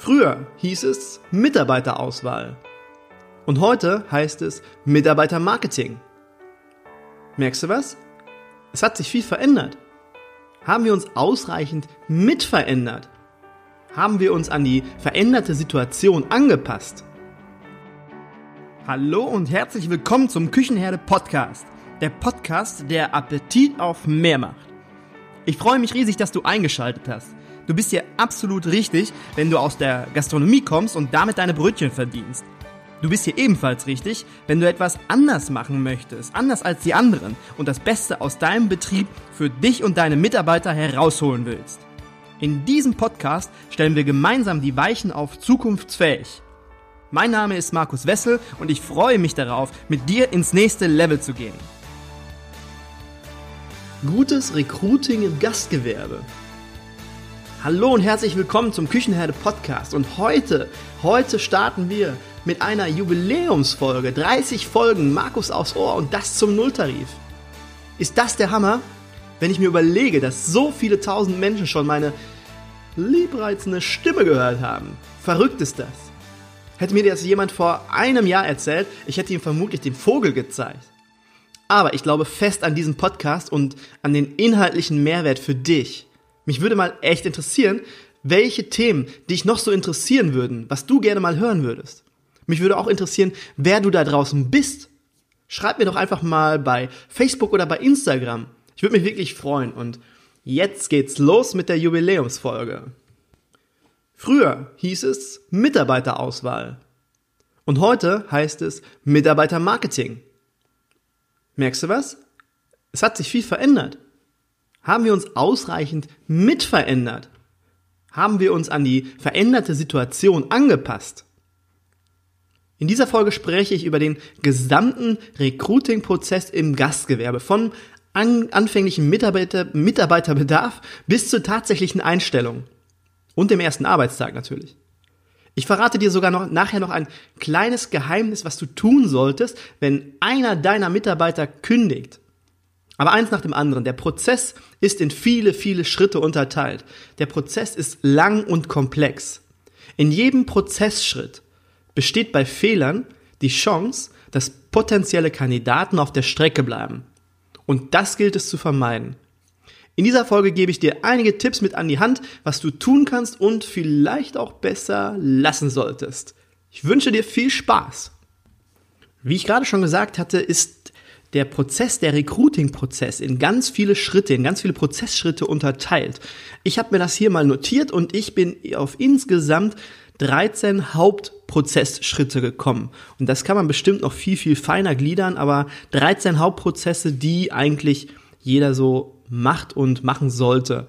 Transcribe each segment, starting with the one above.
Früher hieß es Mitarbeiterauswahl. Und heute heißt es Mitarbeitermarketing. Merkst du was? Es hat sich viel verändert. Haben wir uns ausreichend mitverändert? Haben wir uns an die veränderte Situation angepasst? Hallo und herzlich willkommen zum Küchenherde Podcast. Der Podcast, der Appetit auf mehr macht. Ich freue mich riesig, dass du eingeschaltet hast. Du bist hier absolut richtig, wenn du aus der Gastronomie kommst und damit deine Brötchen verdienst. Du bist hier ebenfalls richtig, wenn du etwas anders machen möchtest, anders als die anderen und das Beste aus deinem Betrieb für dich und deine Mitarbeiter herausholen willst. In diesem Podcast stellen wir gemeinsam die Weichen auf zukunftsfähig. Mein Name ist Markus Wessel und ich freue mich darauf, mit dir ins nächste Level zu gehen. Gutes Recruiting im Gastgewerbe. Hallo und herzlich willkommen zum Küchenherde Podcast. Und heute, heute starten wir mit einer Jubiläumsfolge. 30 Folgen, Markus aufs Ohr und das zum Nulltarif. Ist das der Hammer? Wenn ich mir überlege, dass so viele tausend Menschen schon meine liebreizende Stimme gehört haben. Verrückt ist das. Hätte mir das jemand vor einem Jahr erzählt, ich hätte ihm vermutlich den Vogel gezeigt. Aber ich glaube fest an diesen Podcast und an den inhaltlichen Mehrwert für dich. Mich würde mal echt interessieren, welche Themen dich noch so interessieren würden, was du gerne mal hören würdest. Mich würde auch interessieren, wer du da draußen bist. Schreib mir doch einfach mal bei Facebook oder bei Instagram. Ich würde mich wirklich freuen. Und jetzt geht's los mit der Jubiläumsfolge. Früher hieß es Mitarbeiterauswahl. Und heute heißt es Mitarbeitermarketing. Merkst du was? Es hat sich viel verändert. Haben wir uns ausreichend mitverändert? Haben wir uns an die veränderte Situation angepasst? In dieser Folge spreche ich über den gesamten Recruiting-Prozess im Gastgewerbe, von an, anfänglichem Mitarbeiter, Mitarbeiterbedarf bis zur tatsächlichen Einstellung. Und dem ersten Arbeitstag natürlich. Ich verrate dir sogar noch, nachher noch ein kleines Geheimnis, was du tun solltest, wenn einer deiner Mitarbeiter kündigt. Aber eins nach dem anderen. Der Prozess ist in viele, viele Schritte unterteilt. Der Prozess ist lang und komplex. In jedem Prozessschritt besteht bei Fehlern die Chance, dass potenzielle Kandidaten auf der Strecke bleiben. Und das gilt es zu vermeiden. In dieser Folge gebe ich dir einige Tipps mit an die Hand, was du tun kannst und vielleicht auch besser lassen solltest. Ich wünsche dir viel Spaß. Wie ich gerade schon gesagt hatte, ist der Prozess, der Recruiting-Prozess in ganz viele Schritte, in ganz viele Prozessschritte unterteilt. Ich habe mir das hier mal notiert und ich bin auf insgesamt 13 Hauptprozessschritte gekommen. Und das kann man bestimmt noch viel, viel feiner gliedern, aber 13 Hauptprozesse, die eigentlich jeder so macht und machen sollte.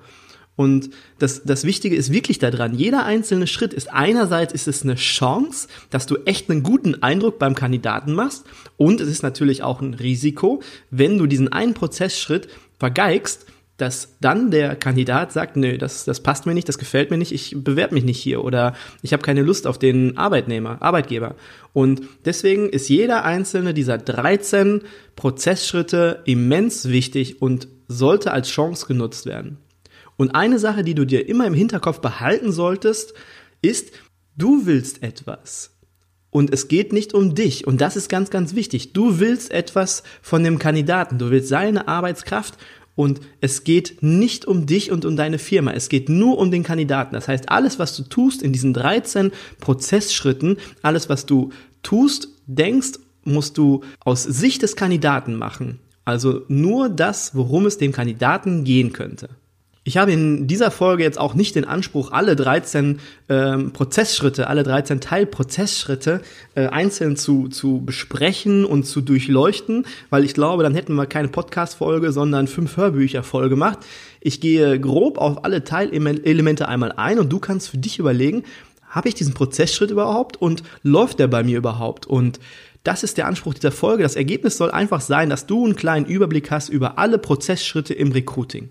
Und das, das Wichtige ist wirklich daran, jeder einzelne Schritt ist einerseits ist es eine Chance, dass du echt einen guten Eindruck beim Kandidaten machst und es ist natürlich auch ein Risiko, wenn du diesen einen Prozessschritt vergeigst, dass dann der Kandidat sagt, nö, das, das passt mir nicht, das gefällt mir nicht, ich bewerbe mich nicht hier oder ich habe keine Lust auf den Arbeitnehmer, Arbeitgeber. Und deswegen ist jeder einzelne dieser 13 Prozessschritte immens wichtig und sollte als Chance genutzt werden. Und eine Sache, die du dir immer im Hinterkopf behalten solltest, ist, du willst etwas. Und es geht nicht um dich. Und das ist ganz, ganz wichtig. Du willst etwas von dem Kandidaten. Du willst seine Arbeitskraft. Und es geht nicht um dich und um deine Firma. Es geht nur um den Kandidaten. Das heißt, alles, was du tust in diesen 13 Prozessschritten, alles, was du tust, denkst, musst du aus Sicht des Kandidaten machen. Also nur das, worum es dem Kandidaten gehen könnte. Ich habe in dieser Folge jetzt auch nicht den Anspruch, alle 13 ähm, Prozessschritte, alle 13 Teilprozessschritte äh, einzeln zu, zu besprechen und zu durchleuchten, weil ich glaube, dann hätten wir keine Podcast-Folge, sondern fünf Hörbücher voll gemacht. Ich gehe grob auf alle Teilelemente einmal ein und du kannst für dich überlegen, habe ich diesen Prozessschritt überhaupt und läuft der bei mir überhaupt? Und das ist der Anspruch dieser Folge. Das Ergebnis soll einfach sein, dass du einen kleinen Überblick hast über alle Prozessschritte im Recruiting.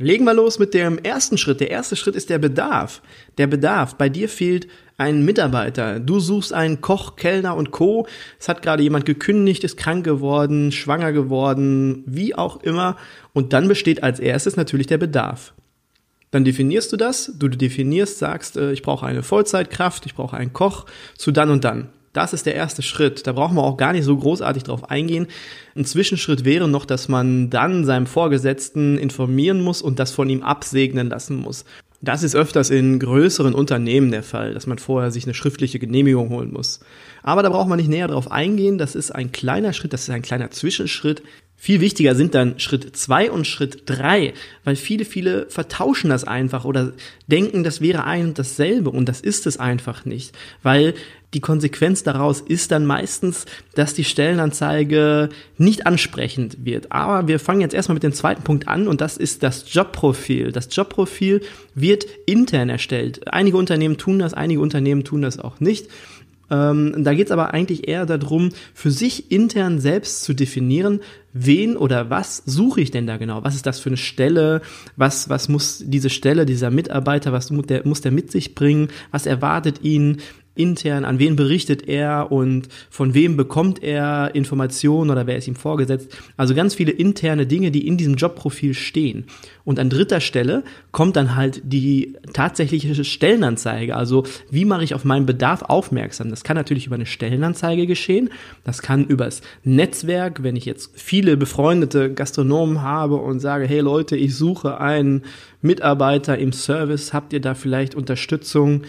Legen wir los mit dem ersten Schritt. Der erste Schritt ist der Bedarf. Der Bedarf. Bei dir fehlt ein Mitarbeiter. Du suchst einen Koch, Kellner und Co. Es hat gerade jemand gekündigt, ist krank geworden, schwanger geworden, wie auch immer. Und dann besteht als erstes natürlich der Bedarf. Dann definierst du das, du definierst, sagst, äh, ich brauche eine Vollzeitkraft, ich brauche einen Koch zu dann und dann. Das ist der erste Schritt. Da brauchen wir auch gar nicht so großartig drauf eingehen. Ein Zwischenschritt wäre noch, dass man dann seinem Vorgesetzten informieren muss und das von ihm absegnen lassen muss. Das ist öfters in größeren Unternehmen der Fall, dass man vorher sich eine schriftliche Genehmigung holen muss. Aber da braucht man nicht näher drauf eingehen. Das ist ein kleiner Schritt, das ist ein kleiner Zwischenschritt. Viel wichtiger sind dann Schritt zwei und Schritt drei, weil viele, viele vertauschen das einfach oder denken, das wäre ein und dasselbe und das ist es einfach nicht, weil die Konsequenz daraus ist dann meistens, dass die Stellenanzeige nicht ansprechend wird. Aber wir fangen jetzt erstmal mit dem zweiten Punkt an und das ist das Jobprofil. Das Jobprofil wird intern erstellt. Einige Unternehmen tun das, einige Unternehmen tun das auch nicht. Ähm, da geht es aber eigentlich eher darum, für sich intern selbst zu definieren, wen oder was suche ich denn da genau? Was ist das für eine Stelle? Was, was muss diese Stelle, dieser Mitarbeiter, was muss der, muss der mit sich bringen? Was erwartet ihn? Intern, an wen berichtet er und von wem bekommt er Informationen oder wer ist ihm vorgesetzt. Also ganz viele interne Dinge, die in diesem Jobprofil stehen. Und an dritter Stelle kommt dann halt die tatsächliche Stellenanzeige. Also wie mache ich auf meinen Bedarf aufmerksam? Das kann natürlich über eine Stellenanzeige geschehen. Das kann übers Netzwerk, wenn ich jetzt viele befreundete Gastronomen habe und sage, hey Leute, ich suche einen Mitarbeiter im Service, habt ihr da vielleicht Unterstützung?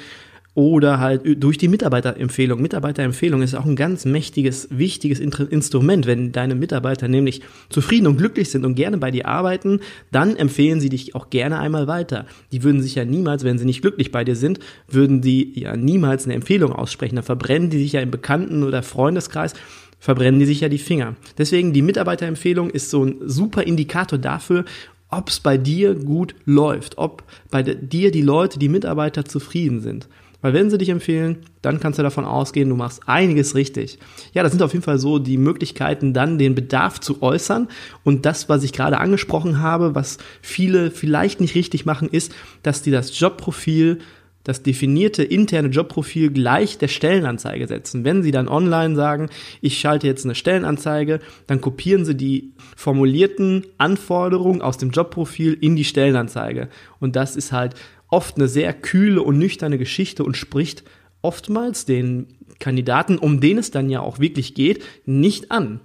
Oder halt durch die Mitarbeiterempfehlung. Mitarbeiterempfehlung ist auch ein ganz mächtiges, wichtiges Instrument. Wenn deine Mitarbeiter nämlich zufrieden und glücklich sind und gerne bei dir arbeiten, dann empfehlen sie dich auch gerne einmal weiter. Die würden sich ja niemals, wenn sie nicht glücklich bei dir sind, würden die ja niemals eine Empfehlung aussprechen. Dann verbrennen die sich ja im Bekannten- oder Freundeskreis verbrennen die sich ja die Finger. Deswegen die Mitarbeiterempfehlung ist so ein super Indikator dafür, ob es bei dir gut läuft, ob bei dir die Leute, die Mitarbeiter zufrieden sind. Weil wenn sie dich empfehlen, dann kannst du davon ausgehen, du machst einiges richtig. Ja, das sind auf jeden Fall so die Möglichkeiten, dann den Bedarf zu äußern. Und das, was ich gerade angesprochen habe, was viele vielleicht nicht richtig machen, ist, dass die das Jobprofil das definierte interne Jobprofil gleich der Stellenanzeige setzen. Wenn Sie dann online sagen, ich schalte jetzt eine Stellenanzeige, dann kopieren Sie die formulierten Anforderungen aus dem Jobprofil in die Stellenanzeige. Und das ist halt oft eine sehr kühle und nüchterne Geschichte und spricht oftmals den Kandidaten, um den es dann ja auch wirklich geht, nicht an.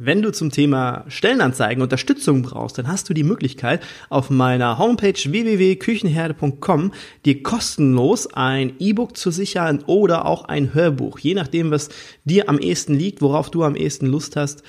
Wenn du zum Thema Stellenanzeigen Unterstützung brauchst, dann hast du die Möglichkeit, auf meiner Homepage www.küchenherde.com dir kostenlos ein E-Book zu sichern oder auch ein Hörbuch, je nachdem, was dir am ehesten liegt, worauf du am ehesten Lust hast.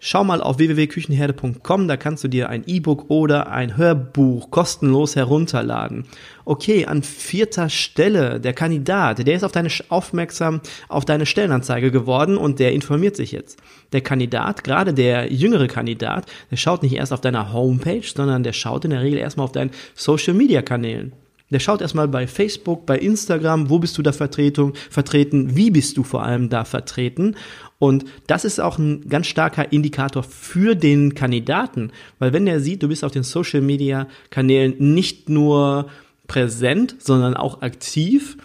Schau mal auf www.küchenherde.com, da kannst du dir ein E-Book oder ein Hörbuch kostenlos herunterladen. Okay, an vierter Stelle der Kandidat, der ist auf deine aufmerksam auf deine Stellenanzeige geworden und der informiert sich jetzt. Der Kandidat, gerade der jüngere Kandidat, der schaut nicht erst auf deiner Homepage, sondern der schaut in der Regel erstmal auf deinen Social Media Kanälen. Der schaut erstmal bei Facebook, bei Instagram, wo bist du da Vertretung, vertreten, wie bist du vor allem da vertreten. Und das ist auch ein ganz starker Indikator für den Kandidaten, weil wenn er sieht, du bist auf den Social Media Kanälen nicht nur präsent, sondern auch aktiv,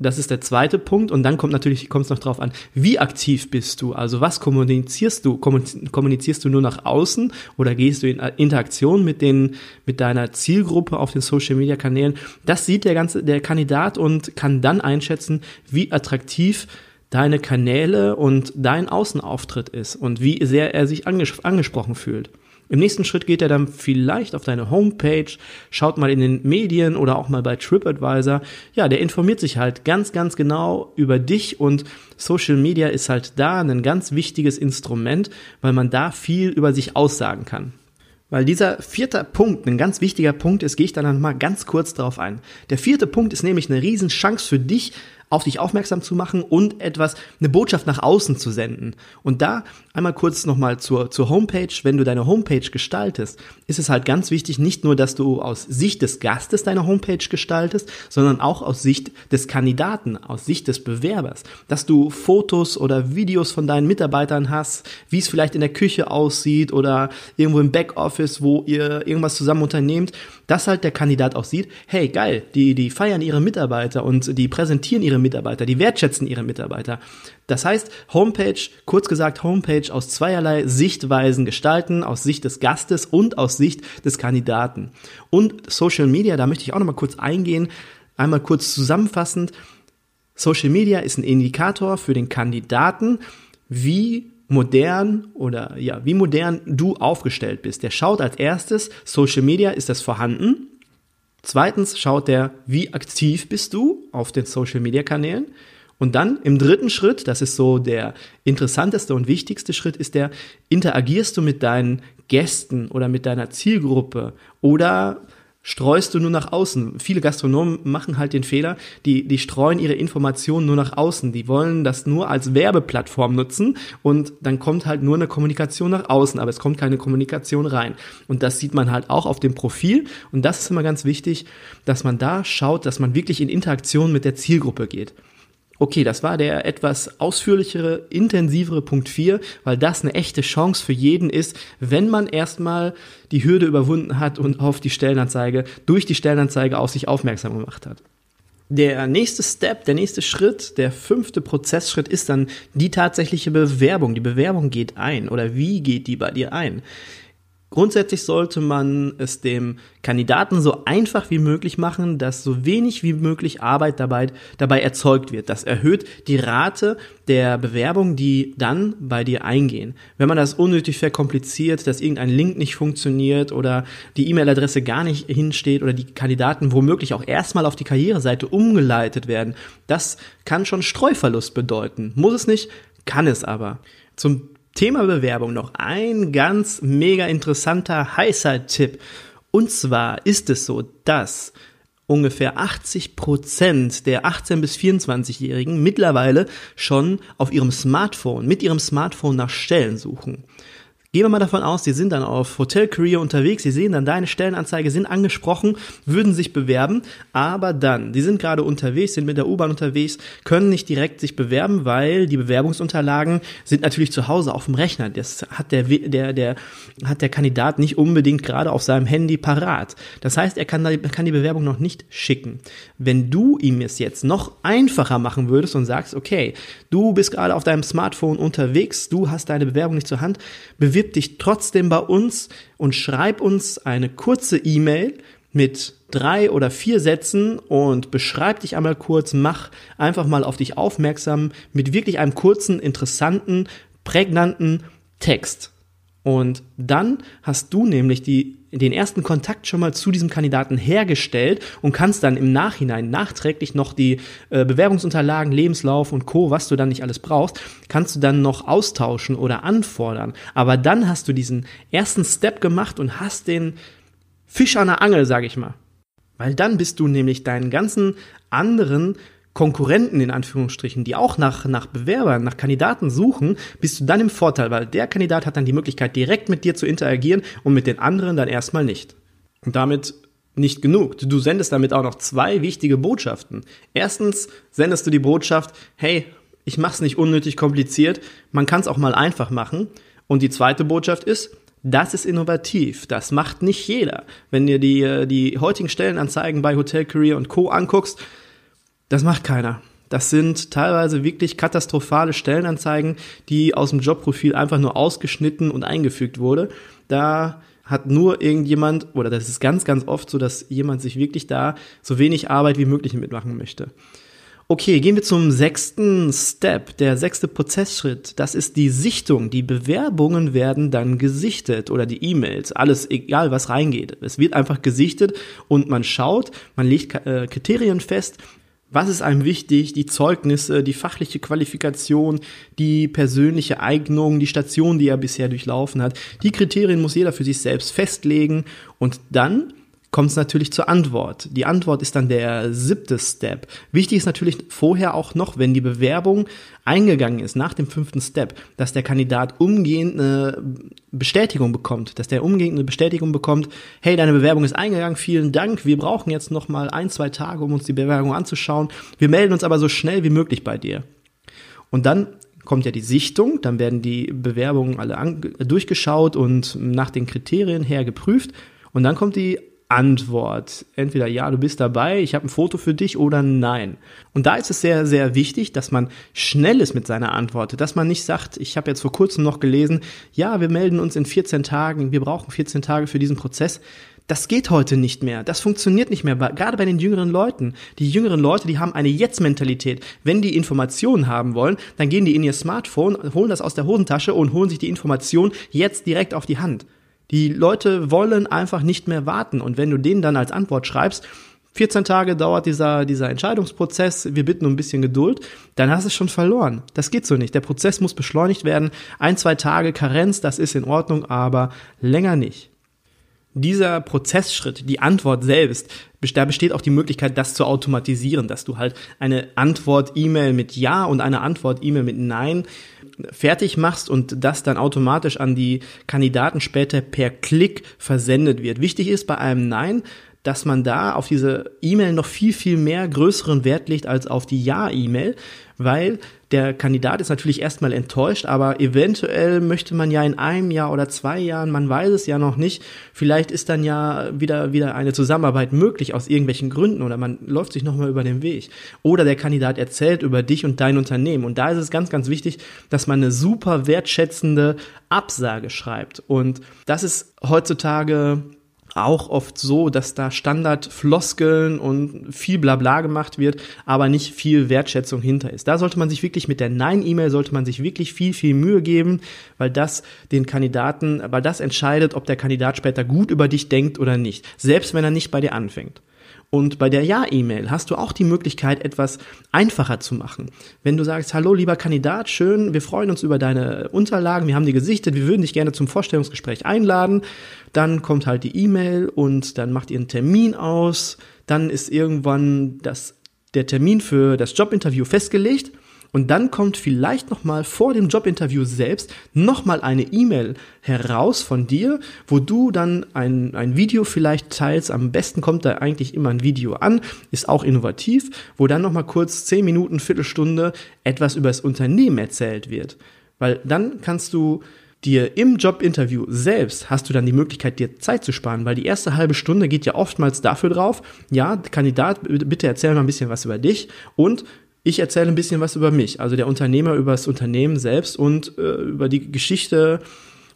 das ist der zweite Punkt. Und dann kommt natürlich, kommt es noch drauf an, wie aktiv bist du? Also was kommunizierst du? Kommunizierst du nur nach außen oder gehst du in Interaktion mit den, mit deiner Zielgruppe auf den Social Media Kanälen? Das sieht der ganze, der Kandidat und kann dann einschätzen, wie attraktiv deine Kanäle und dein Außenauftritt ist und wie sehr er sich anges angesprochen fühlt. Im nächsten Schritt geht er dann vielleicht auf deine Homepage, schaut mal in den Medien oder auch mal bei TripAdvisor. Ja, der informiert sich halt ganz, ganz genau über dich und Social Media ist halt da ein ganz wichtiges Instrument, weil man da viel über sich aussagen kann. Weil dieser vierte Punkt ein ganz wichtiger Punkt ist, gehe ich dann mal ganz kurz darauf ein. Der vierte Punkt ist nämlich eine Riesenchance für dich, auf dich aufmerksam zu machen und etwas, eine Botschaft nach außen zu senden. Und da einmal kurz nochmal zur, zur Homepage. Wenn du deine Homepage gestaltest, ist es halt ganz wichtig, nicht nur, dass du aus Sicht des Gastes deine Homepage gestaltest, sondern auch aus Sicht des Kandidaten, aus Sicht des Bewerbers. Dass du Fotos oder Videos von deinen Mitarbeitern hast, wie es vielleicht in der Küche aussieht oder irgendwo im Backoffice, wo ihr irgendwas zusammen unternehmt, dass halt der Kandidat auch sieht, hey, geil, die, die feiern ihre Mitarbeiter und die präsentieren ihre Mitarbeiter, die wertschätzen ihre Mitarbeiter. Das heißt, Homepage, kurz gesagt, Homepage aus zweierlei Sichtweisen gestalten, aus Sicht des Gastes und aus Sicht des Kandidaten. Und Social Media, da möchte ich auch nochmal kurz eingehen, einmal kurz zusammenfassend. Social Media ist ein Indikator für den Kandidaten, wie modern oder ja, wie modern du aufgestellt bist. Der schaut als erstes, Social Media, ist das vorhanden? Zweitens schaut er, wie aktiv bist du auf den Social Media Kanälen? Und dann im dritten Schritt, das ist so der interessanteste und wichtigste Schritt, ist der, interagierst du mit deinen Gästen oder mit deiner Zielgruppe oder streust du nur nach außen. Viele Gastronomen machen halt den Fehler, die, die streuen ihre Informationen nur nach außen. Die wollen das nur als Werbeplattform nutzen und dann kommt halt nur eine Kommunikation nach außen, aber es kommt keine Kommunikation rein. Und das sieht man halt auch auf dem Profil und das ist immer ganz wichtig, dass man da schaut, dass man wirklich in Interaktion mit der Zielgruppe geht. Okay, das war der etwas ausführlichere, intensivere Punkt 4, weil das eine echte Chance für jeden ist, wenn man erstmal die Hürde überwunden hat und auf die Stellenanzeige, durch die Stellenanzeige auf sich aufmerksam gemacht hat. Der nächste Step, der nächste Schritt, der fünfte Prozessschritt ist dann die tatsächliche Bewerbung. Die Bewerbung geht ein oder wie geht die bei dir ein? Grundsätzlich sollte man es dem Kandidaten so einfach wie möglich machen, dass so wenig wie möglich Arbeit dabei, dabei erzeugt wird. Das erhöht die Rate der Bewerbungen, die dann bei dir eingehen. Wenn man das unnötig verkompliziert, dass irgendein Link nicht funktioniert oder die E-Mail-Adresse gar nicht hinsteht oder die Kandidaten womöglich auch erstmal auf die Karriereseite umgeleitet werden, das kann schon Streuverlust bedeuten. Muss es nicht, kann es aber. Zum Thema Bewerbung noch ein ganz mega interessanter, heißer Tipp. Und zwar ist es so, dass ungefähr 80 Prozent der 18 bis 24-Jährigen mittlerweile schon auf ihrem Smartphone, mit ihrem Smartphone nach Stellen suchen. Gehen wir mal davon aus, Sie sind dann auf Hotel Career unterwegs, Sie sehen dann deine Stellenanzeige, sind angesprochen, würden sich bewerben, aber dann, die sind gerade unterwegs, sind mit der U-Bahn unterwegs, können nicht direkt sich bewerben, weil die Bewerbungsunterlagen sind natürlich zu Hause auf dem Rechner. Das hat der, der, der, hat der Kandidat nicht unbedingt gerade auf seinem Handy parat. Das heißt, er kann, kann die Bewerbung noch nicht schicken. Wenn du ihm es jetzt noch einfacher machen würdest und sagst, okay, du bist gerade auf deinem Smartphone unterwegs, du hast deine Bewerbung nicht zur Hand, bewirb bewirb dich trotzdem bei uns und schreib uns eine kurze E-Mail mit drei oder vier Sätzen und beschreib dich einmal kurz, mach einfach mal auf dich aufmerksam mit wirklich einem kurzen, interessanten, prägnanten Text. Und dann hast du nämlich die, den ersten Kontakt schon mal zu diesem Kandidaten hergestellt und kannst dann im Nachhinein nachträglich noch die äh, Bewerbungsunterlagen, Lebenslauf und Co., was du dann nicht alles brauchst, kannst du dann noch austauschen oder anfordern. Aber dann hast du diesen ersten Step gemacht und hast den Fisch an der Angel, sag ich mal. Weil dann bist du nämlich deinen ganzen anderen Konkurrenten in Anführungsstrichen, die auch nach, nach Bewerbern, nach Kandidaten suchen, bist du dann im Vorteil, weil der Kandidat hat dann die Möglichkeit, direkt mit dir zu interagieren und mit den anderen dann erstmal nicht. Und damit nicht genug. Du sendest damit auch noch zwei wichtige Botschaften. Erstens sendest du die Botschaft, hey, ich mach's nicht unnötig kompliziert, man kann es auch mal einfach machen. Und die zweite Botschaft ist, das ist innovativ. Das macht nicht jeder. Wenn dir die, äh, die heutigen Stellenanzeigen bei Hotel Career und Co. anguckst, das macht keiner. Das sind teilweise wirklich katastrophale Stellenanzeigen, die aus dem Jobprofil einfach nur ausgeschnitten und eingefügt wurde. Da hat nur irgendjemand, oder das ist ganz, ganz oft so, dass jemand sich wirklich da so wenig Arbeit wie möglich mitmachen möchte. Okay, gehen wir zum sechsten Step, der sechste Prozessschritt. Das ist die Sichtung. Die Bewerbungen werden dann gesichtet oder die E-Mails, alles egal was reingeht. Es wird einfach gesichtet und man schaut, man legt äh, Kriterien fest, was ist einem wichtig? Die Zeugnisse, die fachliche Qualifikation, die persönliche Eignung, die Station, die er bisher durchlaufen hat. Die Kriterien muss jeder für sich selbst festlegen und dann kommt es natürlich zur Antwort. Die Antwort ist dann der siebte Step. Wichtig ist natürlich vorher auch noch, wenn die Bewerbung eingegangen ist, nach dem fünften Step, dass der Kandidat umgehend eine Bestätigung bekommt, dass der umgehend eine Bestätigung bekommt, hey, deine Bewerbung ist eingegangen, vielen Dank, wir brauchen jetzt noch mal ein, zwei Tage, um uns die Bewerbung anzuschauen. Wir melden uns aber so schnell wie möglich bei dir. Und dann kommt ja die Sichtung, dann werden die Bewerbungen alle durchgeschaut und nach den Kriterien her geprüft und dann kommt die Antwort. Entweder ja, du bist dabei, ich habe ein Foto für dich oder nein. Und da ist es sehr, sehr wichtig, dass man schnell ist mit seiner Antwort, dass man nicht sagt, ich habe jetzt vor kurzem noch gelesen, ja, wir melden uns in 14 Tagen, wir brauchen 14 Tage für diesen Prozess. Das geht heute nicht mehr. Das funktioniert nicht mehr. Gerade bei den jüngeren Leuten. Die jüngeren Leute, die haben eine Jetzt-Mentalität. Wenn die Informationen haben wollen, dann gehen die in ihr Smartphone, holen das aus der Hosentasche und holen sich die Information jetzt direkt auf die Hand. Die Leute wollen einfach nicht mehr warten. Und wenn du denen dann als Antwort schreibst, 14 Tage dauert dieser, dieser Entscheidungsprozess, wir bitten um ein bisschen Geduld, dann hast du es schon verloren. Das geht so nicht. Der Prozess muss beschleunigt werden. Ein, zwei Tage Karenz, das ist in Ordnung, aber länger nicht dieser Prozessschritt, die Antwort selbst, da besteht auch die Möglichkeit, das zu automatisieren, dass du halt eine Antwort-E-Mail mit Ja und eine Antwort-E-Mail mit Nein fertig machst und das dann automatisch an die Kandidaten später per Klick versendet wird. Wichtig ist bei einem Nein, dass man da auf diese E-Mail noch viel, viel mehr größeren Wert legt als auf die Ja-E-Mail, weil der Kandidat ist natürlich erstmal enttäuscht, aber eventuell möchte man ja in einem Jahr oder zwei Jahren, man weiß es ja noch nicht, vielleicht ist dann ja wieder, wieder eine Zusammenarbeit möglich aus irgendwelchen Gründen oder man läuft sich nochmal über den Weg. Oder der Kandidat erzählt über dich und dein Unternehmen. Und da ist es ganz, ganz wichtig, dass man eine super wertschätzende Absage schreibt. Und das ist heutzutage auch oft so, dass da Standardfloskeln und viel Blabla gemacht wird, aber nicht viel Wertschätzung hinter ist. Da sollte man sich wirklich mit der Nein-E-Mail sollte man sich wirklich viel, viel Mühe geben, weil das den Kandidaten, weil das entscheidet, ob der Kandidat später gut über dich denkt oder nicht. Selbst wenn er nicht bei dir anfängt. Und bei der Ja-E-Mail hast du auch die Möglichkeit, etwas einfacher zu machen. Wenn du sagst, hallo lieber Kandidat, schön, wir freuen uns über deine Unterlagen, wir haben die gesichtet, wir würden dich gerne zum Vorstellungsgespräch einladen, dann kommt halt die E-Mail und dann macht ihr einen Termin aus, dann ist irgendwann das, der Termin für das Jobinterview festgelegt und dann kommt vielleicht noch mal vor dem Jobinterview selbst noch mal eine E-Mail heraus von dir, wo du dann ein, ein Video vielleicht teilst. Am besten kommt da eigentlich immer ein Video an, ist auch innovativ, wo dann noch mal kurz zehn Minuten, Viertelstunde etwas über das Unternehmen erzählt wird. Weil dann kannst du dir im Jobinterview selbst hast du dann die Möglichkeit, dir Zeit zu sparen, weil die erste halbe Stunde geht ja oftmals dafür drauf, ja, Kandidat, bitte erzähl mal ein bisschen was über dich und ich erzähle ein bisschen was über mich, also der Unternehmer über das Unternehmen selbst und äh, über die Geschichte.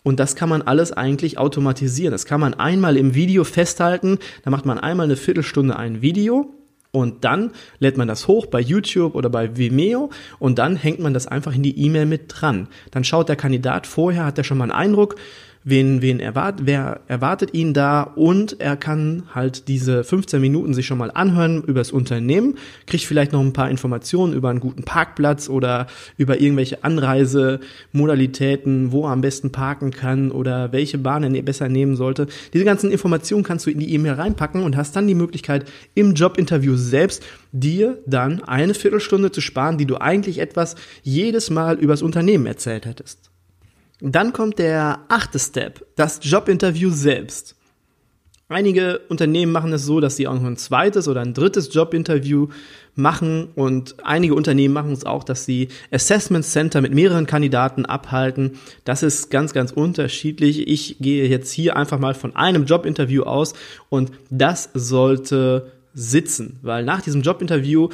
Und das kann man alles eigentlich automatisieren. Das kann man einmal im Video festhalten. Da macht man einmal eine Viertelstunde ein Video und dann lädt man das hoch bei YouTube oder bei Vimeo und dann hängt man das einfach in die E-Mail mit dran. Dann schaut der Kandidat vorher, hat er schon mal einen Eindruck, wen, wen erwartet, wer erwartet ihn da und er kann halt diese 15 Minuten sich schon mal anhören über das Unternehmen, kriegt vielleicht noch ein paar Informationen über einen guten Parkplatz oder über irgendwelche Anreisemodalitäten, wo er am besten parken kann oder welche Bahn er besser nehmen sollte. Diese ganzen Informationen kannst du in die E-Mail reinpacken und hast dann die Möglichkeit im Jobinterview selbst dir dann eine Viertelstunde zu sparen, die du eigentlich etwas jedes Mal übers Unternehmen erzählt hättest. Dann kommt der achte Step, das Jobinterview selbst. Einige Unternehmen machen es so, dass sie auch noch ein zweites oder ein drittes Jobinterview machen und einige Unternehmen machen es auch, dass sie Assessment Center mit mehreren Kandidaten abhalten. Das ist ganz, ganz unterschiedlich. Ich gehe jetzt hier einfach mal von einem Jobinterview aus und das sollte sitzen, weil nach diesem Jobinterview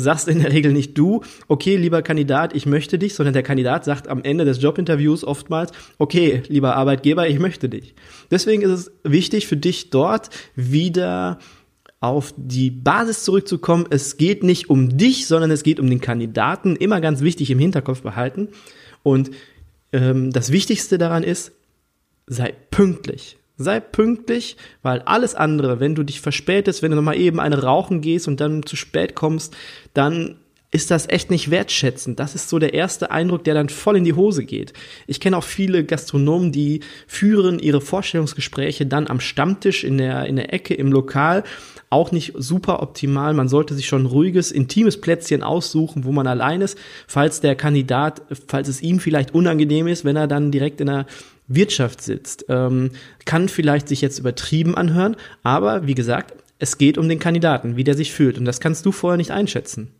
sagst in der Regel nicht du, okay, lieber Kandidat, ich möchte dich, sondern der Kandidat sagt am Ende des Jobinterviews oftmals, okay, lieber Arbeitgeber, ich möchte dich. Deswegen ist es wichtig für dich dort wieder auf die Basis zurückzukommen. Es geht nicht um dich, sondern es geht um den Kandidaten. Immer ganz wichtig im Hinterkopf behalten. Und ähm, das Wichtigste daran ist, sei pünktlich. Sei pünktlich, weil alles andere, wenn du dich verspätest, wenn du nochmal eben eine rauchen gehst und dann zu spät kommst, dann ist das echt nicht wertschätzend. Das ist so der erste Eindruck, der dann voll in die Hose geht. Ich kenne auch viele Gastronomen, die führen ihre Vorstellungsgespräche dann am Stammtisch in der, in der Ecke im Lokal. Auch nicht super optimal. Man sollte sich schon ein ruhiges, intimes Plätzchen aussuchen, wo man allein ist, falls der Kandidat, falls es ihm vielleicht unangenehm ist, wenn er dann direkt in der Wirtschaft sitzt. Ähm, kann vielleicht sich jetzt übertrieben anhören, aber wie gesagt, es geht um den Kandidaten, wie der sich fühlt und das kannst du vorher nicht einschätzen.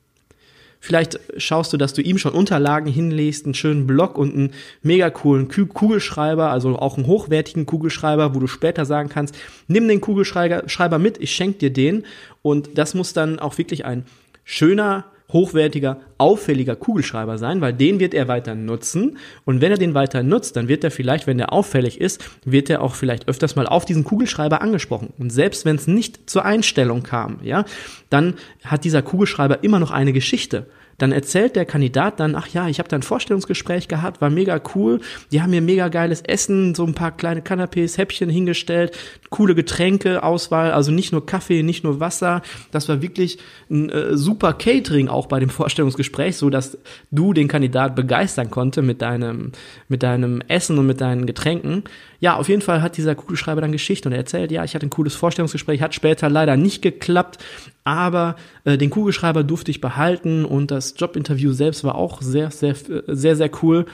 Vielleicht schaust du, dass du ihm schon Unterlagen hinlegst, einen schönen Blog und einen mega coolen Kugelschreiber, also auch einen hochwertigen Kugelschreiber, wo du später sagen kannst, nimm den Kugelschreiber mit, ich schenke dir den. Und das muss dann auch wirklich ein schöner, hochwertiger, auffälliger Kugelschreiber sein, weil den wird er weiter nutzen. Und wenn er den weiter nutzt, dann wird er vielleicht, wenn der auffällig ist, wird er auch vielleicht öfters mal auf diesen Kugelschreiber angesprochen. Und selbst wenn es nicht zur Einstellung kam, ja, dann hat dieser Kugelschreiber immer noch eine Geschichte dann erzählt der Kandidat dann, ach ja, ich habe da ein Vorstellungsgespräch gehabt, war mega cool, die haben mir mega geiles Essen, so ein paar kleine Canapés, Häppchen hingestellt, coole Getränke, Auswahl, also nicht nur Kaffee, nicht nur Wasser, das war wirklich ein äh, super Catering auch bei dem Vorstellungsgespräch, so dass du den Kandidat begeistern konnte mit deinem mit deinem Essen und mit deinen Getränken. Ja, auf jeden Fall hat dieser Kugelschreiber dann Geschichte und er erzählt, ja, ich hatte ein cooles Vorstellungsgespräch, hat später leider nicht geklappt, aber äh, den Kugelschreiber durfte ich behalten und das Jobinterview selbst war auch sehr, sehr, sehr, sehr cool.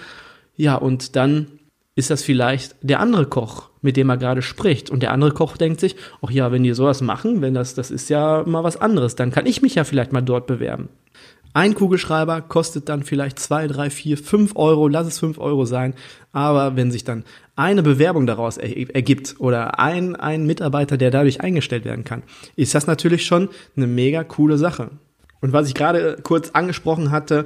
Ja, und dann ist das vielleicht der andere Koch, mit dem er gerade spricht. Und der andere Koch denkt sich, ach ja, wenn die sowas machen, wenn das, das ist ja mal was anderes, dann kann ich mich ja vielleicht mal dort bewerben. Ein Kugelschreiber kostet dann vielleicht zwei, drei, vier, fünf Euro, lass es fünf Euro sein. Aber wenn sich dann eine Bewerbung daraus ergibt oder ein, ein Mitarbeiter, der dadurch eingestellt werden kann, ist das natürlich schon eine mega coole Sache. Und was ich gerade kurz angesprochen hatte,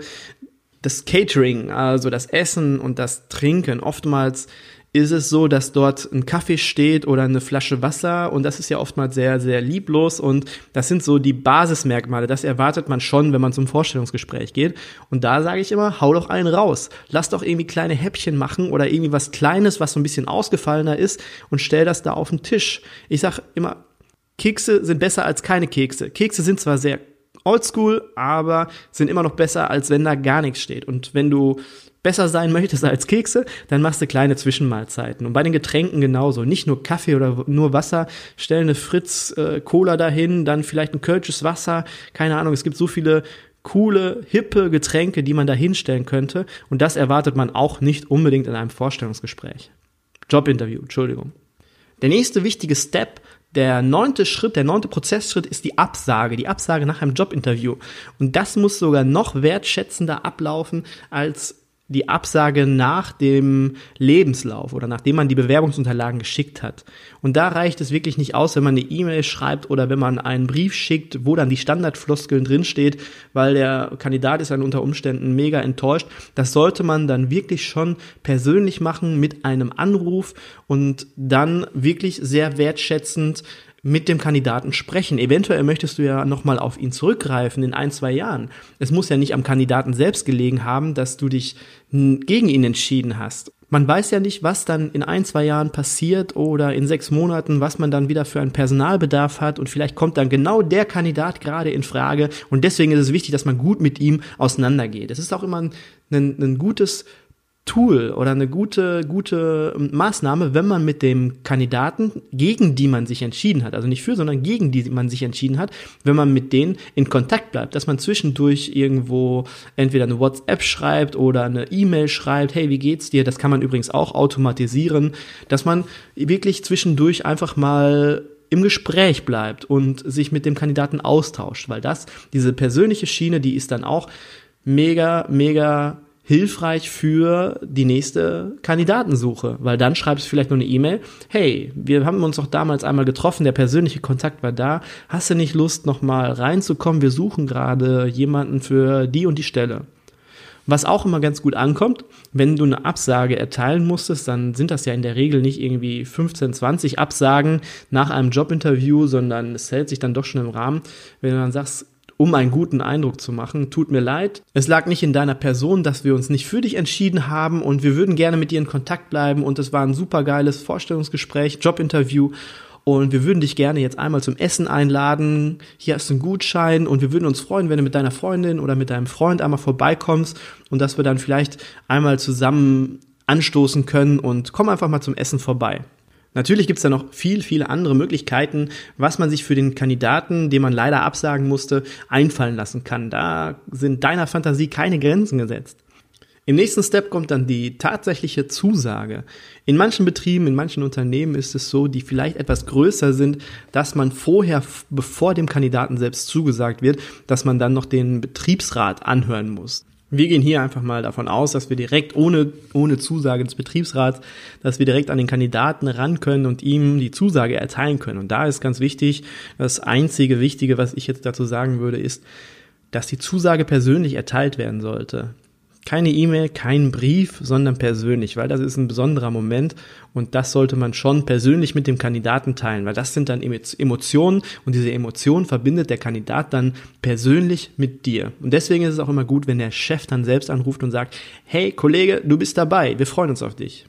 das Catering, also das Essen und das Trinken, oftmals ist es so, dass dort ein Kaffee steht oder eine Flasche Wasser und das ist ja oftmals sehr, sehr lieblos und das sind so die Basismerkmale. Das erwartet man schon, wenn man zum Vorstellungsgespräch geht. Und da sage ich immer, hau doch einen raus. Lass doch irgendwie kleine Häppchen machen oder irgendwie was Kleines, was so ein bisschen ausgefallener ist und stell das da auf den Tisch. Ich sag immer, Kekse sind besser als keine Kekse. Kekse sind zwar sehr oldschool, aber sind immer noch besser, als wenn da gar nichts steht. Und wenn du besser sein möchtest als Kekse, dann machst du kleine Zwischenmahlzeiten. Und bei den Getränken genauso. Nicht nur Kaffee oder nur Wasser. Stell eine Fritz äh, Cola dahin, dann vielleicht ein Kölsches Wasser. Keine Ahnung, es gibt so viele coole, hippe Getränke, die man da hinstellen könnte. Und das erwartet man auch nicht unbedingt in einem Vorstellungsgespräch. Jobinterview, Entschuldigung. Der nächste wichtige Step der neunte Schritt, der neunte Prozessschritt ist die Absage, die Absage nach einem Jobinterview. Und das muss sogar noch wertschätzender ablaufen als die Absage nach dem Lebenslauf oder nachdem man die Bewerbungsunterlagen geschickt hat. Und da reicht es wirklich nicht aus, wenn man eine E-Mail schreibt oder wenn man einen Brief schickt, wo dann die Standardfloskeln drinsteht, weil der Kandidat ist dann unter Umständen mega enttäuscht. Das sollte man dann wirklich schon persönlich machen mit einem Anruf und dann wirklich sehr wertschätzend mit dem Kandidaten sprechen. Eventuell möchtest du ja nochmal auf ihn zurückgreifen in ein, zwei Jahren. Es muss ja nicht am Kandidaten selbst gelegen haben, dass du dich gegen ihn entschieden hast. Man weiß ja nicht, was dann in ein, zwei Jahren passiert oder in sechs Monaten, was man dann wieder für einen Personalbedarf hat und vielleicht kommt dann genau der Kandidat gerade in Frage und deswegen ist es wichtig, dass man gut mit ihm auseinandergeht. Es ist auch immer ein, ein, ein gutes Tool oder eine gute, gute Maßnahme, wenn man mit dem Kandidaten, gegen die man sich entschieden hat, also nicht für, sondern gegen die man sich entschieden hat, wenn man mit denen in Kontakt bleibt, dass man zwischendurch irgendwo entweder eine WhatsApp schreibt oder eine E-Mail schreibt, hey, wie geht's dir? Das kann man übrigens auch automatisieren, dass man wirklich zwischendurch einfach mal im Gespräch bleibt und sich mit dem Kandidaten austauscht, weil das, diese persönliche Schiene, die ist dann auch mega, mega hilfreich für die nächste Kandidatensuche, weil dann schreibst du vielleicht nur eine E-Mail, hey, wir haben uns doch damals einmal getroffen, der persönliche Kontakt war da, hast du nicht Lust nochmal reinzukommen, wir suchen gerade jemanden für die und die Stelle. Was auch immer ganz gut ankommt, wenn du eine Absage erteilen musstest, dann sind das ja in der Regel nicht irgendwie 15, 20 Absagen nach einem Jobinterview, sondern es hält sich dann doch schon im Rahmen. Wenn du dann sagst, um einen guten Eindruck zu machen. Tut mir leid. Es lag nicht in deiner Person, dass wir uns nicht für dich entschieden haben und wir würden gerne mit dir in Kontakt bleiben und es war ein super geiles Vorstellungsgespräch, Jobinterview und wir würden dich gerne jetzt einmal zum Essen einladen. Hier hast du einen Gutschein und wir würden uns freuen, wenn du mit deiner Freundin oder mit deinem Freund einmal vorbeikommst und dass wir dann vielleicht einmal zusammen anstoßen können und komm einfach mal zum Essen vorbei. Natürlich gibt es da noch viel, viele andere Möglichkeiten, was man sich für den Kandidaten, den man leider absagen musste, einfallen lassen kann. Da sind deiner Fantasie keine Grenzen gesetzt. Im nächsten Step kommt dann die tatsächliche Zusage. In manchen Betrieben, in manchen Unternehmen ist es so, die vielleicht etwas größer sind, dass man vorher, bevor dem Kandidaten selbst zugesagt wird, dass man dann noch den Betriebsrat anhören muss. Wir gehen hier einfach mal davon aus, dass wir direkt ohne, ohne Zusage des Betriebsrats, dass wir direkt an den Kandidaten ran können und ihm die Zusage erteilen können. Und da ist ganz wichtig, das einzige Wichtige, was ich jetzt dazu sagen würde, ist, dass die Zusage persönlich erteilt werden sollte. Keine E-Mail, kein Brief, sondern persönlich, weil das ist ein besonderer Moment und das sollte man schon persönlich mit dem Kandidaten teilen, weil das sind dann Emotionen und diese Emotionen verbindet der Kandidat dann persönlich mit dir. Und deswegen ist es auch immer gut, wenn der Chef dann selbst anruft und sagt, hey Kollege, du bist dabei, wir freuen uns auf dich.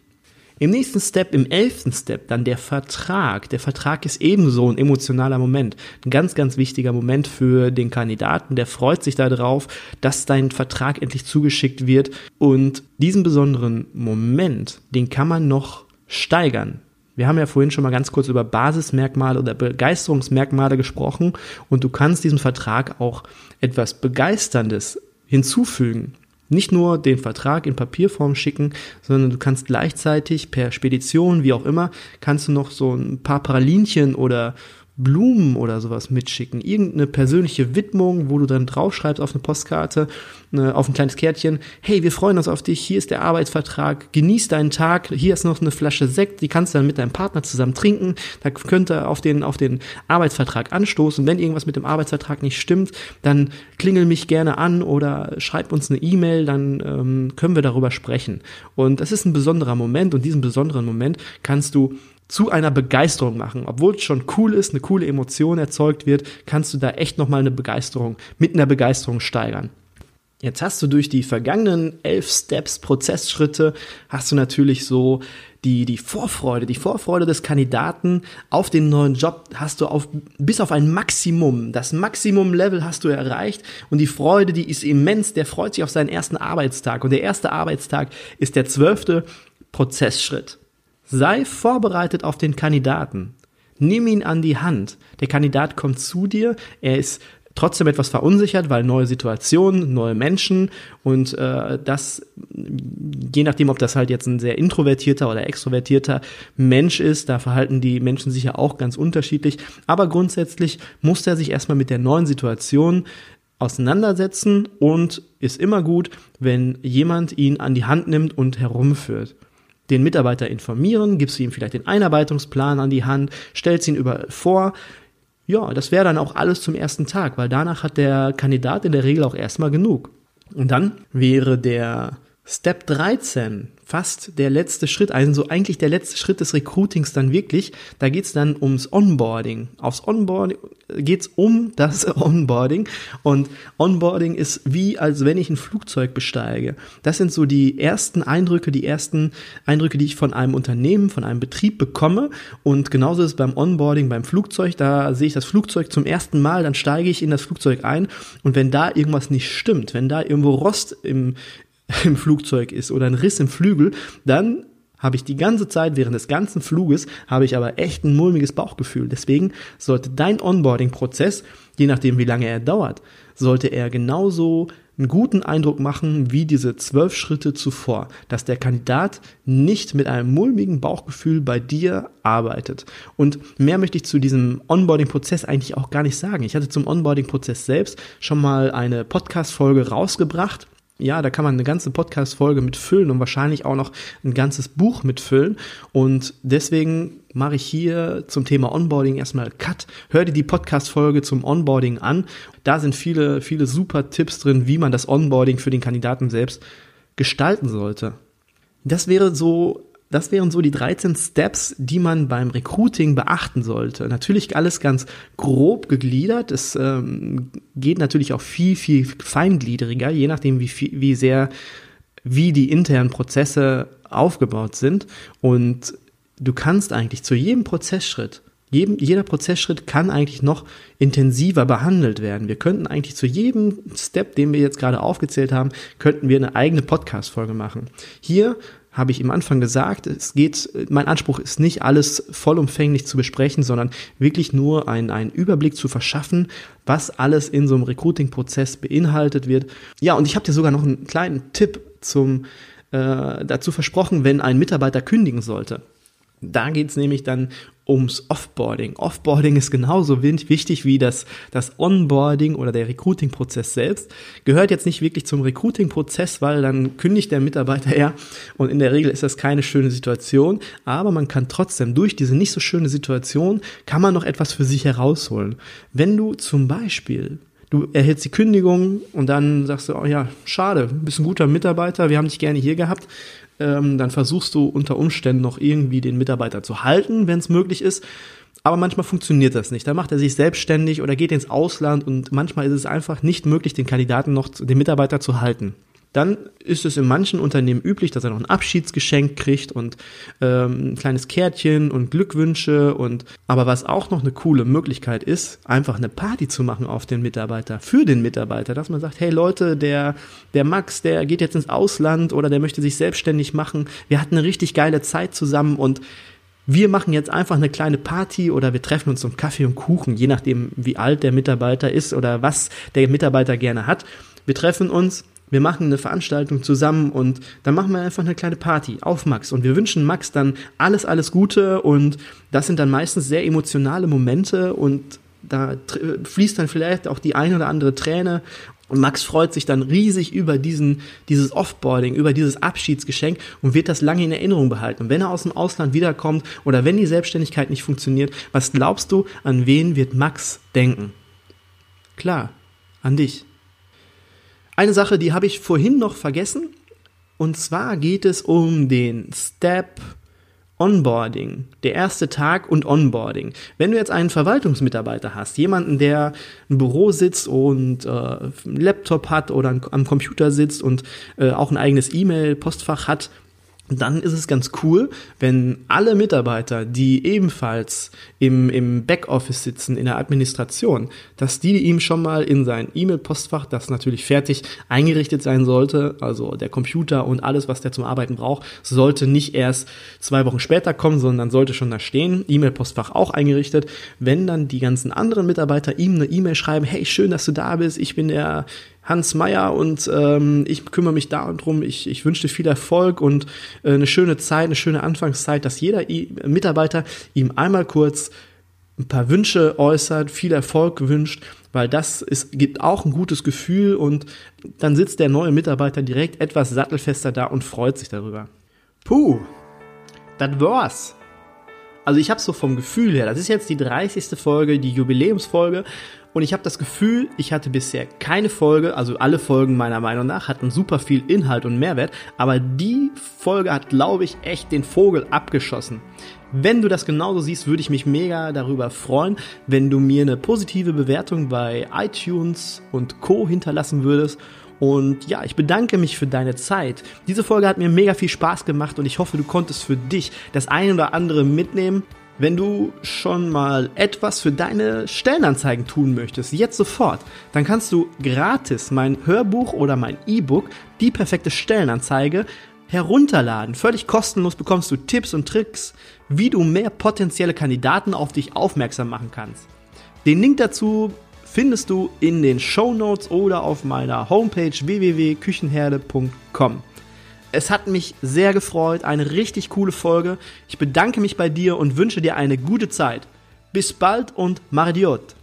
Im nächsten Step, im elften Step, dann der Vertrag. Der Vertrag ist ebenso ein emotionaler Moment. Ein ganz, ganz wichtiger Moment für den Kandidaten. Der freut sich darauf, dass dein Vertrag endlich zugeschickt wird. Und diesen besonderen Moment, den kann man noch steigern. Wir haben ja vorhin schon mal ganz kurz über Basismerkmale oder Begeisterungsmerkmale gesprochen und du kannst diesem Vertrag auch etwas Begeisterndes hinzufügen nicht nur den Vertrag in Papierform schicken, sondern du kannst gleichzeitig per Spedition, wie auch immer, kannst du noch so ein paar Pralinchen oder Blumen oder sowas mitschicken. Irgendeine persönliche Widmung, wo du dann draufschreibst auf eine Postkarte, ne, auf ein kleines Kärtchen, hey, wir freuen uns auf dich, hier ist der Arbeitsvertrag, genieß deinen Tag, hier ist noch eine Flasche Sekt, die kannst du dann mit deinem Partner zusammen trinken, da könnt ihr auf den, auf den Arbeitsvertrag anstoßen. Wenn irgendwas mit dem Arbeitsvertrag nicht stimmt, dann klingel mich gerne an oder schreib uns eine E-Mail, dann ähm, können wir darüber sprechen. Und das ist ein besonderer Moment. Und diesen besonderen Moment kannst du zu einer Begeisterung machen. Obwohl es schon cool ist, eine coole Emotion erzeugt wird, kannst du da echt nochmal eine Begeisterung, mit einer Begeisterung steigern. Jetzt hast du durch die vergangenen elf Steps, Prozessschritte, hast du natürlich so die, die Vorfreude, die Vorfreude des Kandidaten auf den neuen Job hast du auf, bis auf ein Maximum, das Maximum-Level hast du erreicht und die Freude, die ist immens, der freut sich auf seinen ersten Arbeitstag und der erste Arbeitstag ist der zwölfte Prozessschritt. Sei vorbereitet auf den Kandidaten. Nimm ihn an die Hand. Der Kandidat kommt zu dir, er ist trotzdem etwas verunsichert, weil neue Situationen, neue Menschen und äh, das, je nachdem, ob das halt jetzt ein sehr introvertierter oder extrovertierter Mensch ist, da verhalten die Menschen sich ja auch ganz unterschiedlich, aber grundsätzlich muss er sich erstmal mit der neuen Situation auseinandersetzen und ist immer gut, wenn jemand ihn an die Hand nimmt und herumführt den Mitarbeiter informieren, gibst du ihm vielleicht den Einarbeitungsplan an die Hand, stellst ihn überall vor. Ja, das wäre dann auch alles zum ersten Tag, weil danach hat der Kandidat in der Regel auch erstmal genug. Und dann wäre der Step 13 fast der letzte Schritt, also eigentlich der letzte Schritt des Recruitings dann wirklich. Da geht's dann ums Onboarding. Aufs Onboarding geht's um das Onboarding. Und Onboarding ist wie, als wenn ich ein Flugzeug besteige. Das sind so die ersten Eindrücke, die ersten Eindrücke, die ich von einem Unternehmen, von einem Betrieb bekomme. Und genauso ist es beim Onboarding beim Flugzeug. Da sehe ich das Flugzeug zum ersten Mal, dann steige ich in das Flugzeug ein. Und wenn da irgendwas nicht stimmt, wenn da irgendwo Rost im, im Flugzeug ist oder ein Riss im Flügel, dann habe ich die ganze Zeit während des ganzen Fluges habe ich aber echt ein mulmiges Bauchgefühl. Deswegen sollte dein Onboarding-Prozess, je nachdem wie lange er dauert, sollte er genauso einen guten Eindruck machen wie diese zwölf Schritte zuvor, dass der Kandidat nicht mit einem mulmigen Bauchgefühl bei dir arbeitet. Und mehr möchte ich zu diesem Onboarding-Prozess eigentlich auch gar nicht sagen. Ich hatte zum Onboarding-Prozess selbst schon mal eine Podcast-Folge rausgebracht ja, da kann man eine ganze Podcast-Folge mitfüllen und wahrscheinlich auch noch ein ganzes Buch mitfüllen. Und deswegen mache ich hier zum Thema Onboarding erstmal Cut. Hör dir die Podcast-Folge zum Onboarding an. Da sind viele, viele super Tipps drin, wie man das Onboarding für den Kandidaten selbst gestalten sollte. Das wäre so das wären so die 13 Steps, die man beim Recruiting beachten sollte. Natürlich alles ganz grob gegliedert. Es ähm, geht natürlich auch viel, viel feingliedriger, je nachdem, wie, wie sehr, wie die internen Prozesse aufgebaut sind. Und du kannst eigentlich zu jedem Prozessschritt jedem, jeder Prozessschritt kann eigentlich noch intensiver behandelt werden. Wir könnten eigentlich zu jedem Step, den wir jetzt gerade aufgezählt haben, könnten wir eine eigene Podcast-Folge machen. Hier habe ich im Anfang gesagt, es geht, mein Anspruch ist nicht alles vollumfänglich zu besprechen, sondern wirklich nur einen, einen Überblick zu verschaffen, was alles in so einem Recruiting-Prozess beinhaltet wird. Ja, und ich habe dir sogar noch einen kleinen Tipp zum äh, dazu versprochen, wenn ein Mitarbeiter kündigen sollte. Da geht's nämlich dann ums Offboarding. Offboarding ist genauso wichtig wie das, das Onboarding oder der Recruiting-Prozess selbst. Gehört jetzt nicht wirklich zum Recruiting-Prozess, weil dann kündigt der Mitarbeiter ja und in der Regel ist das keine schöne Situation, aber man kann trotzdem durch diese nicht so schöne Situation, kann man noch etwas für sich herausholen. Wenn du zum Beispiel du erhältst die Kündigung und dann sagst du, oh ja, schade, bist ein guter Mitarbeiter, wir haben dich gerne hier gehabt. Ähm, dann versuchst du unter Umständen noch irgendwie den Mitarbeiter zu halten, wenn es möglich ist. Aber manchmal funktioniert das nicht. Da macht er sich selbstständig oder geht ins Ausland und manchmal ist es einfach nicht möglich, den Kandidaten noch, den Mitarbeiter zu halten. Dann ist es in manchen Unternehmen üblich, dass er noch ein Abschiedsgeschenk kriegt und ähm, ein kleines Kärtchen und Glückwünsche und aber was auch noch eine coole Möglichkeit ist, einfach eine Party zu machen auf den Mitarbeiter, für den Mitarbeiter, dass man sagt, hey Leute, der, der Max, der geht jetzt ins Ausland oder der möchte sich selbstständig machen. Wir hatten eine richtig geile Zeit zusammen und wir machen jetzt einfach eine kleine Party oder wir treffen uns zum Kaffee und Kuchen, je nachdem, wie alt der Mitarbeiter ist oder was der Mitarbeiter gerne hat. Wir treffen uns, wir machen eine Veranstaltung zusammen und dann machen wir einfach eine kleine Party auf Max und wir wünschen Max dann alles, alles Gute und das sind dann meistens sehr emotionale Momente und da fließt dann vielleicht auch die ein oder andere Träne und Max freut sich dann riesig über diesen, dieses Offboarding, über dieses Abschiedsgeschenk und wird das lange in Erinnerung behalten. Und wenn er aus dem Ausland wiederkommt oder wenn die Selbstständigkeit nicht funktioniert, was glaubst du, an wen wird Max denken? Klar, an dich. Eine Sache, die habe ich vorhin noch vergessen. Und zwar geht es um den Step Onboarding, der erste Tag und Onboarding. Wenn du jetzt einen Verwaltungsmitarbeiter hast, jemanden, der im Büro sitzt und äh, einen Laptop hat oder am Computer sitzt und äh, auch ein eigenes E-Mail-Postfach hat, dann ist es ganz cool, wenn alle Mitarbeiter, die ebenfalls im, im Backoffice sitzen, in der Administration, dass die ihm schon mal in sein E-Mail-Postfach, das natürlich fertig eingerichtet sein sollte, also der Computer und alles, was der zum Arbeiten braucht, sollte nicht erst zwei Wochen später kommen, sondern sollte schon da stehen, E-Mail-Postfach auch eingerichtet. Wenn dann die ganzen anderen Mitarbeiter ihm eine E-Mail schreiben, hey, schön, dass du da bist, ich bin der Hans Meyer und ähm, ich kümmere mich darum. Ich, ich wünsche dir viel Erfolg und äh, eine schöne Zeit, eine schöne Anfangszeit, dass jeder I Mitarbeiter ihm einmal kurz ein paar Wünsche äußert, viel Erfolg wünscht, weil das ist, gibt auch ein gutes Gefühl und dann sitzt der neue Mitarbeiter direkt etwas sattelfester da und freut sich darüber. Puh, das war's. Also ich habe so vom Gefühl her, das ist jetzt die 30. Folge, die Jubiläumsfolge und ich habe das Gefühl, ich hatte bisher keine Folge, also alle Folgen meiner Meinung nach hatten super viel Inhalt und Mehrwert, aber die Folge hat, glaube ich, echt den Vogel abgeschossen. Wenn du das genauso siehst, würde ich mich mega darüber freuen, wenn du mir eine positive Bewertung bei iTunes und Co hinterlassen würdest. Und ja, ich bedanke mich für deine Zeit. Diese Folge hat mir mega viel Spaß gemacht und ich hoffe, du konntest für dich das eine oder andere mitnehmen. Wenn du schon mal etwas für deine Stellenanzeigen tun möchtest, jetzt sofort, dann kannst du gratis mein Hörbuch oder mein E-Book, die perfekte Stellenanzeige, herunterladen. Völlig kostenlos bekommst du Tipps und Tricks, wie du mehr potenzielle Kandidaten auf dich aufmerksam machen kannst. Den Link dazu findest du in den Show Notes oder auf meiner Homepage www.küchenherde.com. Es hat mich sehr gefreut, eine richtig coole Folge. Ich bedanke mich bei dir und wünsche dir eine gute Zeit. Bis bald und Mardiot.